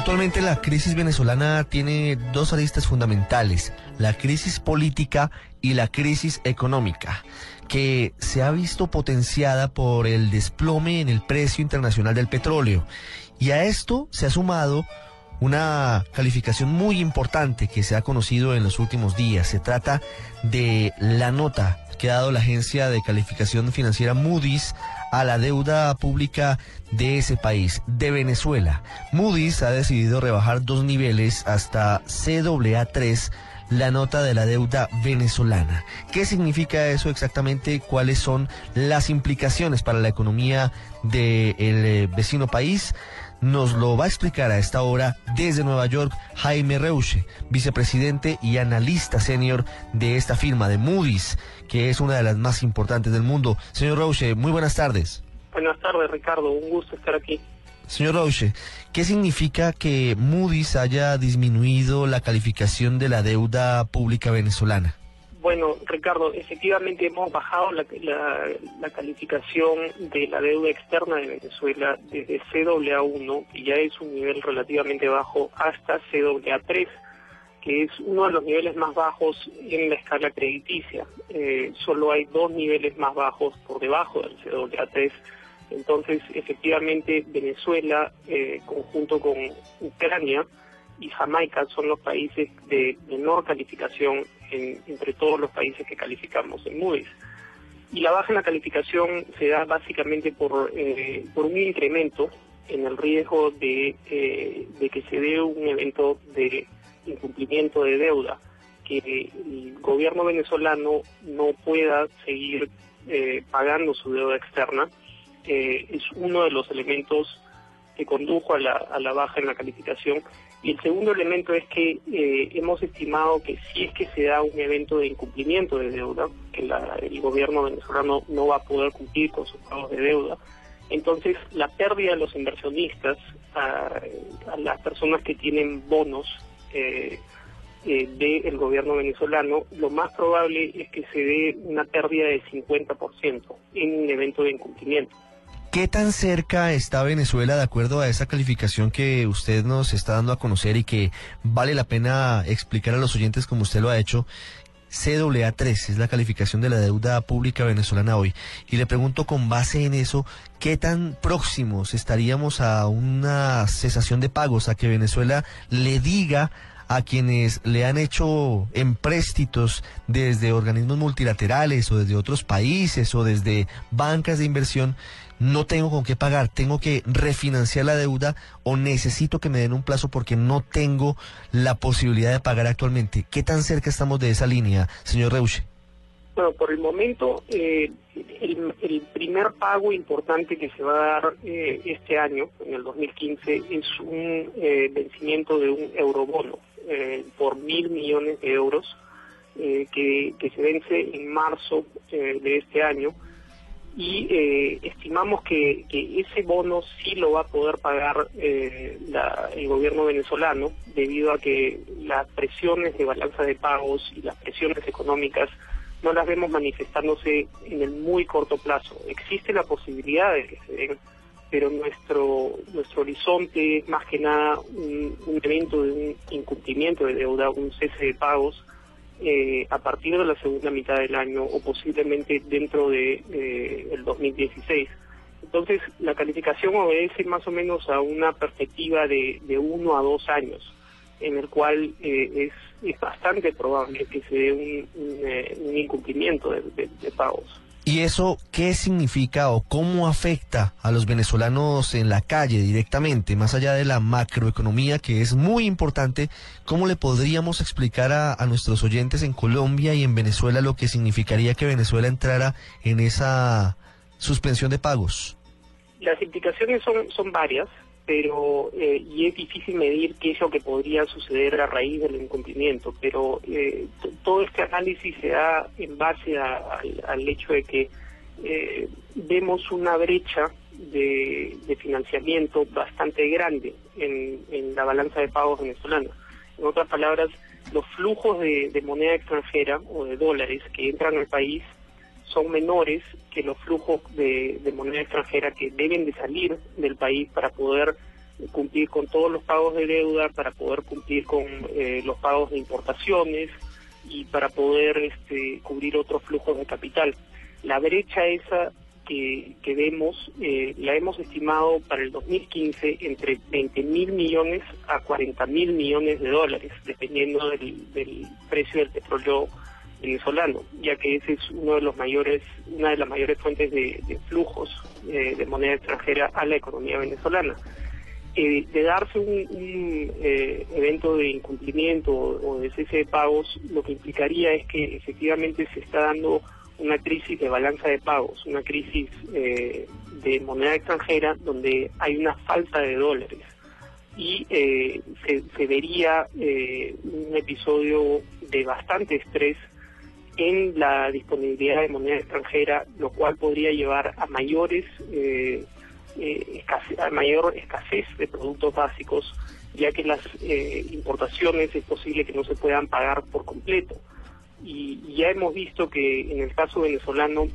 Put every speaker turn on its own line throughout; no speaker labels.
Actualmente la crisis venezolana tiene dos aristas fundamentales, la crisis política y la crisis económica, que se ha visto potenciada por el desplome en el precio internacional del petróleo. Y a esto se ha sumado una calificación muy importante que se ha conocido en los últimos días. Se trata de la nota que ha dado la agencia de calificación financiera Moody's a la deuda pública de ese país, de Venezuela. Moody's ha decidido rebajar dos niveles hasta CAA3 la nota de la deuda venezolana. ¿Qué significa eso exactamente? ¿Cuáles son las implicaciones para la economía del eh, vecino país? Nos lo va a explicar a esta hora desde Nueva York Jaime Reuche, vicepresidente y analista senior de esta firma de Moody's, que es una de las más importantes del mundo. Señor Reuche, muy buenas tardes.
Buenas tardes, Ricardo. Un gusto estar aquí.
Señor Rauche, ¿qué significa que Moody's haya disminuido la calificación de la deuda pública venezolana?
Bueno, Ricardo, efectivamente hemos bajado la, calificación de la deuda externa de Venezuela desde CAA1, que ya es un nivel relativamente bajo, hasta CAA3, que es uno de los niveles más bajos en la escala crediticia. Eh, solo hay dos niveles más bajos por debajo del CAA3. Entonces, efectivamente, Venezuela, eh, conjunto con Ucrania y Jamaica, son los países de menor calificación entre todos los países que calificamos en Moody's. Y la baja en la calificación se da básicamente por, eh, por un incremento en el riesgo de, eh, de que se dé un evento de incumplimiento de deuda, que el gobierno venezolano no pueda seguir eh, pagando su deuda externa, es uno de los elementos que condujo a la, a la baja en la calificación y el segundo elemento es que eh, hemos estimado que si es que se da un evento de incumplimiento de deuda, que el gobierno venezolano no va a poder cumplir con sus pagos de deuda, entonces la pérdida de los inversionistas, a, las personas que tienen bonos eh, eh, del gobierno venezolano, lo más probable es que se dé una pérdida de 50% en un evento de incumplimiento.
¿Qué tan cerca está Venezuela de acuerdo a esa calificación que usted nos está dando a conocer y que vale la pena explicar a los oyentes como usted lo ha hecho? CAA3 es la calificación de la deuda pública venezolana hoy. Y le pregunto con base en eso, ¿qué tan próximos estaríamos a una cesación de pagos, a que Venezuela le diga a quienes le han hecho empréstitos desde organismos multilaterales o desde otros países o desde bancas de inversión no tengo con qué pagar, tengo que refinanciar la deuda o necesito que me den un plazo porque no tengo la posibilidad de pagar actualmente. ¿Qué tan cerca estamos de esa línea, señor Reuche?
Bueno, por el momento, eh, el, primer pago importante que se va a dar eh, este año, en el 2015, es un eh, vencimiento de un eurobono por mil millones de euros que, que, se vence en marzo de este año y eh, estimamos que, ese bono sí lo va a poder pagar eh, el gobierno venezolano debido a que las presiones de balanza de pagos y las presiones económicas no las vemos manifestándose en el muy corto plazo. Existe la posibilidad de que se den, pero nuestro nuestro horizonte es más que nada un, un de un incumplimiento de deuda, un cese de pagos eh, a partir de la segunda mitad del año o posiblemente dentro de eh, el 2016. Entonces, la calificación obedece más o menos a una perspectiva de, de uno a dos años, en el cual eh, es, es, bastante probable que se dé un, un, incumplimiento de pagos.
¿Y eso qué significa o cómo afecta a los venezolanos en la calle directamente, más allá de la macroeconomía que es muy importante? ¿Cómo le podríamos explicar a, nuestros oyentes en Colombia y en Venezuela lo que significaría que Venezuela entrara en esa suspensión de pagos?
las implicaciones son, son varias, pero eh, y es difícil medir qué es lo que podría suceder a raíz del incumplimiento, pero eh, todo este análisis se da en base al hecho de que eh, vemos una brecha de, financiamiento bastante grande en, la balanza de pagos venezolana. En otras palabras, los flujos de, moneda extranjera o de dólares que entran al país son menores que los flujos de, moneda extranjera que deben de salir del país para poder cumplir con todos los pagos de deuda, para poder cumplir con eh, los pagos de importaciones y para poder este, cubrir otros flujos de capital. La brecha esa que, vemos eh, la hemos estimado para el 2015 entre 20 mil millones a 40 mil millones de dólares, dependiendo del, precio del petróleo venezolano, ya que ese es uno de los mayores, una de las mayores fuentes de, flujos eh, de moneda extranjera a la economía venezolana. Eh, de darse un, evento de incumplimiento o, de cese de pagos, lo que implicaría es que efectivamente se está dando una crisis de balanza de pagos, una crisis eh, de moneda extranjera donde hay una falta de dólares y eh, se, vería eh, un episodio de bastante estrés en la disponibilidad de moneda extranjera, lo cual podría llevar a mayores a mayor escasez de productos básicos, ya que las importaciones es posible que no se puedan pagar por completo. Y, ya hemos visto que en el caso venezolano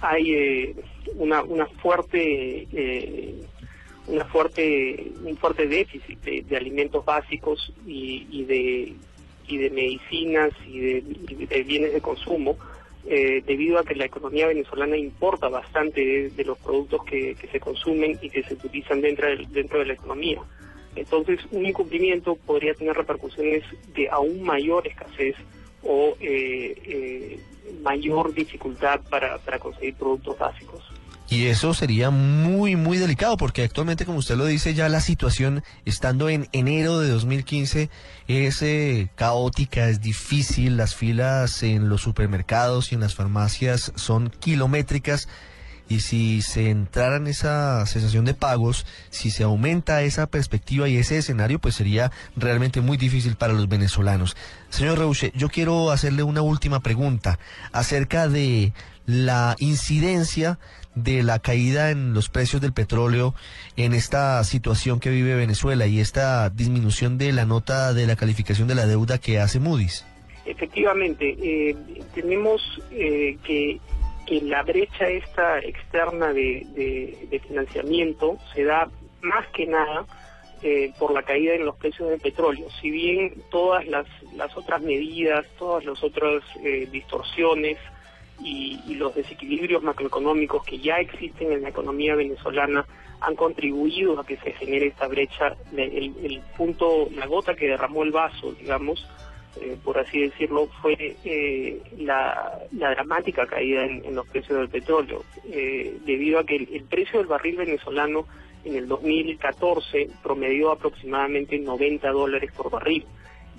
hay eh, una, una fuerte eh, una fuerte un fuerte déficit de, alimentos básicos y, de y de medicinas y de, bienes de consumo eh, debido a que la economía venezolana importa bastante de, los productos que, se consumen y que se utilizan dentro dentro de la economía. Entonces, un incumplimiento podría tener repercusiones de aún mayor escasez o eh, eh, mayor dificultad para, para conseguir productos básicos.
Y eso sería muy, muy delicado porque actualmente, como usted lo dice, ya la situación, estando en enero de 2015, es eh, caótica, es difícil, las filas en los supermercados y en las farmacias son kilométricas y si se entrara en esa sensación de pagos, si se aumenta esa perspectiva y ese escenario, pues sería realmente muy difícil para los venezolanos. Señor Reuche, yo quiero hacerle una última pregunta acerca de la incidencia de la caída en los precios del petróleo en esta situación que vive Venezuela y esta disminución de la nota de la calificación de la deuda que hace Moody's.
Efectivamente, eh, tenemos eh, que que la brecha esta externa de, financiamiento se da más que nada eh, por la caída en los precios del petróleo. Si bien todas las, las otras medidas, todas las otras eh, distorsiones y, los desequilibrios macroeconómicos que ya existen en la economía venezolana han contribuido a que se genere esta brecha, el punto, la gota que derramó el vaso, digamos, eh, por así decirlo, fue eh, la, dramática caída en, los precios del petróleo, eh, debido a que el, precio del barril venezolano en el 2014 promedió aproximadamente 90 dólares por barril.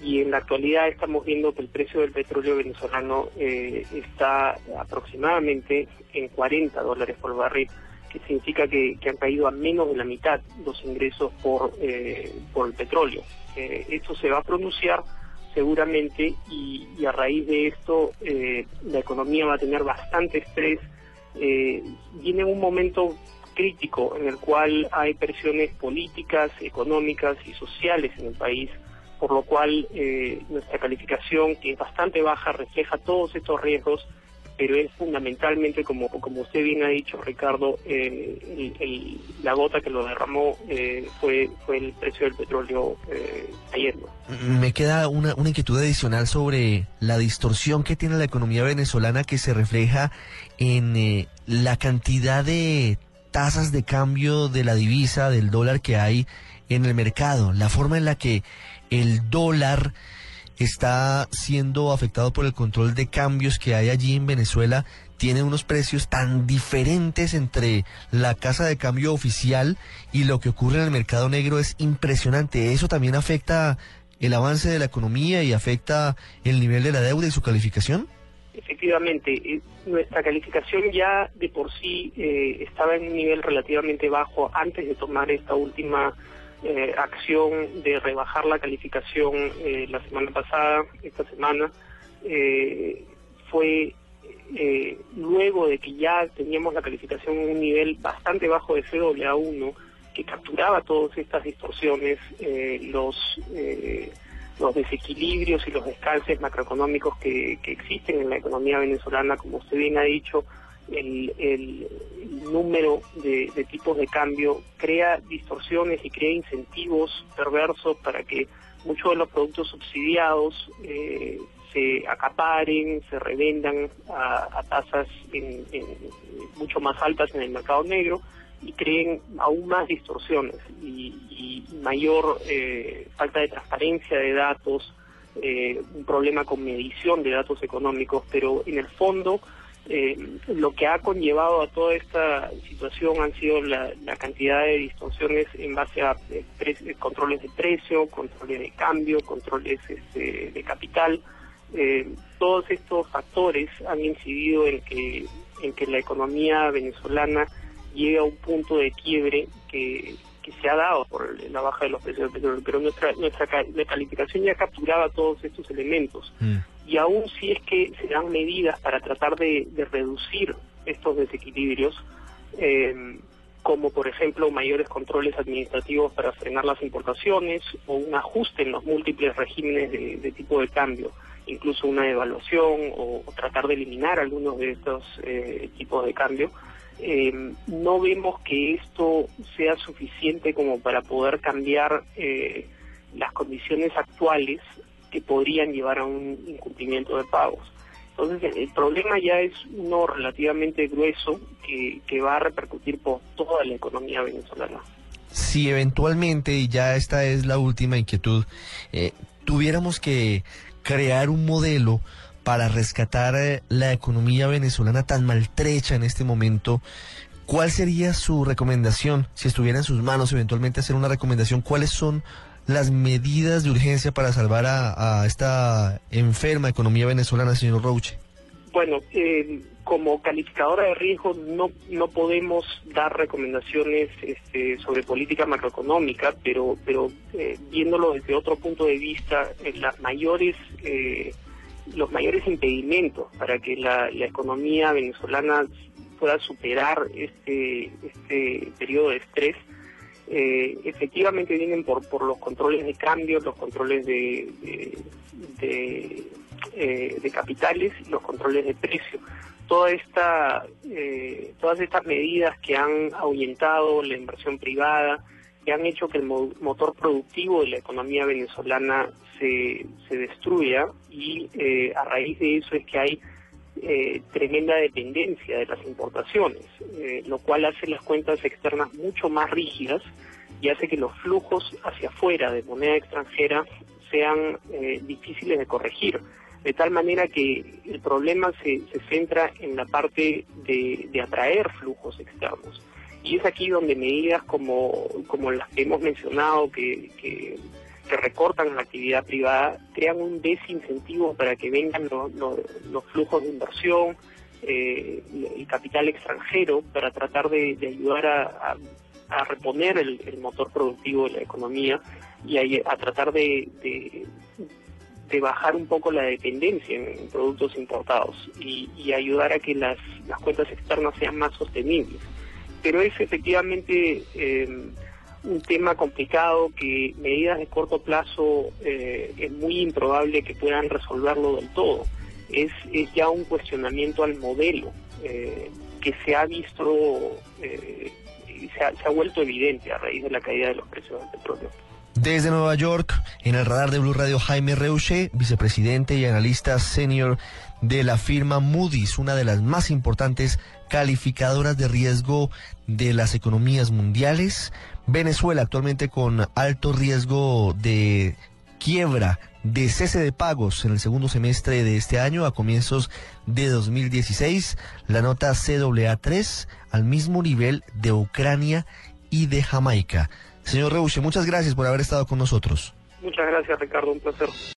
Y en la actualidad estamos viendo que el precio del petróleo venezolano está aproximadamente en 40 dólares por barril que significa que, han caído a menos de la mitad los ingresos por, por el petróleo. esto se va a pronunciar seguramente y, a raíz de esto eh, la economía va a tener bastante estrés. Eh, viene un momento crítico en el cual hay presiones políticas, económicas y sociales en el país, por lo cual eh, nuestra calificación, que es bastante baja, refleja todos estos riesgos pero es fundamentalmente, como, como usted bien ha dicho, Ricardo, eh, la gota que lo derramó eh, fue, fue el precio del petróleo eh, cayendo.
Me queda una, una inquietud adicional sobre la distorsión que tiene la economía venezolana que se refleja en eh, la cantidad de tasas de cambio de la divisa, del dólar que hay en el mercado, la forma en la que el dólar está siendo afectado por el control de cambios que hay allí en Venezuela, tiene unos precios tan diferentes entre la casa de cambio oficial y lo que ocurre en el mercado negro es impresionante. ¿Eso también afecta el avance de la economía y afecta el nivel de la deuda y su calificación?
efectivamente, eh, nuestra calificación ya de por sí eh, estaba en un nivel relativamente bajo antes de tomar esta última eh, acción de rebajar la calificación eh, la semana pasada, esta semana. Eh, fue luego de que ya teníamos la calificación en un nivel bastante bajo de CWA1, que capturaba todas estas distorsiones, los los desequilibrios y los descalces macroeconómicos que existen en la economía venezolana, como usted bien ha dicho, el, número de, tipos de cambio crea distorsiones y crea incentivos perversos para que muchos de los productos subsidiados eh, se acaparen, se revendan a, tasas en, mucho más altas en el mercado negro y creen aún más distorsiones y, y mayor eh, falta de transparencia de datos, eh, un problema con medición de datos económicos, pero en el fondo eh, lo que ha conllevado a toda esta situación han sido la, cantidad de distorsiones en base a eh, pre- controles de precio, controles de cambio, controles este, de capital. Eh, todos estos factores han incidido en que, en que la economía venezolana llegue a un punto de quiebre que, que se ha dado por la baja de los precios del petróleo, pero nuestra, nuestra calificación ya capturaba todos estos elementos
Mm.
Y aún si es que se dan medidas para tratar de, reducir estos desequilibrios, eh, como por ejemplo mayores controles administrativos para frenar las importaciones o un ajuste en los múltiples regímenes de, tipo de cambio, incluso una evaluación o, tratar de eliminar algunos de estos eh, tipos de cambio, eh, no vemos que esto sea suficiente como para poder cambiar las condiciones actuales que podrían llevar a un incumplimiento de pagos. Entonces, el problema ya es uno relativamente grueso que, que va a repercutir por toda la economía venezolana.
Si eventualmente, y ya esta es la última inquietud, eh, tuviéramos que crear un modelo para rescatar eh, la economía venezolana tan maltrecha en este momento, ¿cuál sería su recomendación? Si estuviera en sus manos eventualmente hacer una recomendación, ¿cuáles son las medidas de urgencia para salvar a, a esta enferma economía venezolana, señor Roche?
Bueno, eh, como calificadora de riesgo no no podemos dar recomendaciones este, sobre política macroeconómica, pero pero eh, viéndolo desde otro punto de vista, eh, las mayores eh, los mayores impedimentos para que la, economía venezolana pueda superar este este periodo de estrés eh, efectivamente vienen por, por los controles de cambio, los controles de, de, eh, capitales y los controles de precio. Toda esta, eh, todas estas medidas que han ahuyentado la inversión privada, que han hecho que el mo- motor productivo de la economía venezolana se, se destruya y eh, a raíz de eso es que hay eh, tremenda dependencia de las importaciones, eh, lo cual hace las cuentas externas mucho más rígidas y hace que los flujos hacia afuera de moneda extranjera sean eh, difíciles de corregir, de tal manera que el problema se, se centra en la parte de, de atraer flujos externos. Y es aquí donde medidas como, como las que hemos mencionado, que, que, que recortan la actividad privada, crean un desincentivo para que vengan lo- lo- los flujos de inversión, eh, el capital extranjero, para tratar de, ayudar a, a- reponer el, motor productivo de la economía y a, tratar de, de, bajar un poco la dependencia en productos importados y, y ayudar a que las, las cuentas externas sean más sostenibles. Pero es efectivamente eh, un tema complicado que medidas de corto plazo eh, es muy improbable que puedan resolverlo del todo. Es, es ya un cuestionamiento al modelo eh, que se ha visto eh, se ha vuelto evidente a raíz de la caída de los precios del petróleo.
Desde Nueva York, en el radar de Blue Radio, Jaime Reuche, vicepresidente y analista senior de la firma Moody's, una de las más importantes calificadoras de riesgo de las economías mundiales. Venezuela actualmente con alto riesgo de quiebra, de cese de pagos en el segundo semestre de este año a comienzos de 2016. La nota CAA3 al mismo nivel de Ucrania y de Jamaica. Señor Reuche, muchas gracias por haber estado con nosotros.
Muchas gracias, Ricardo. Un placer.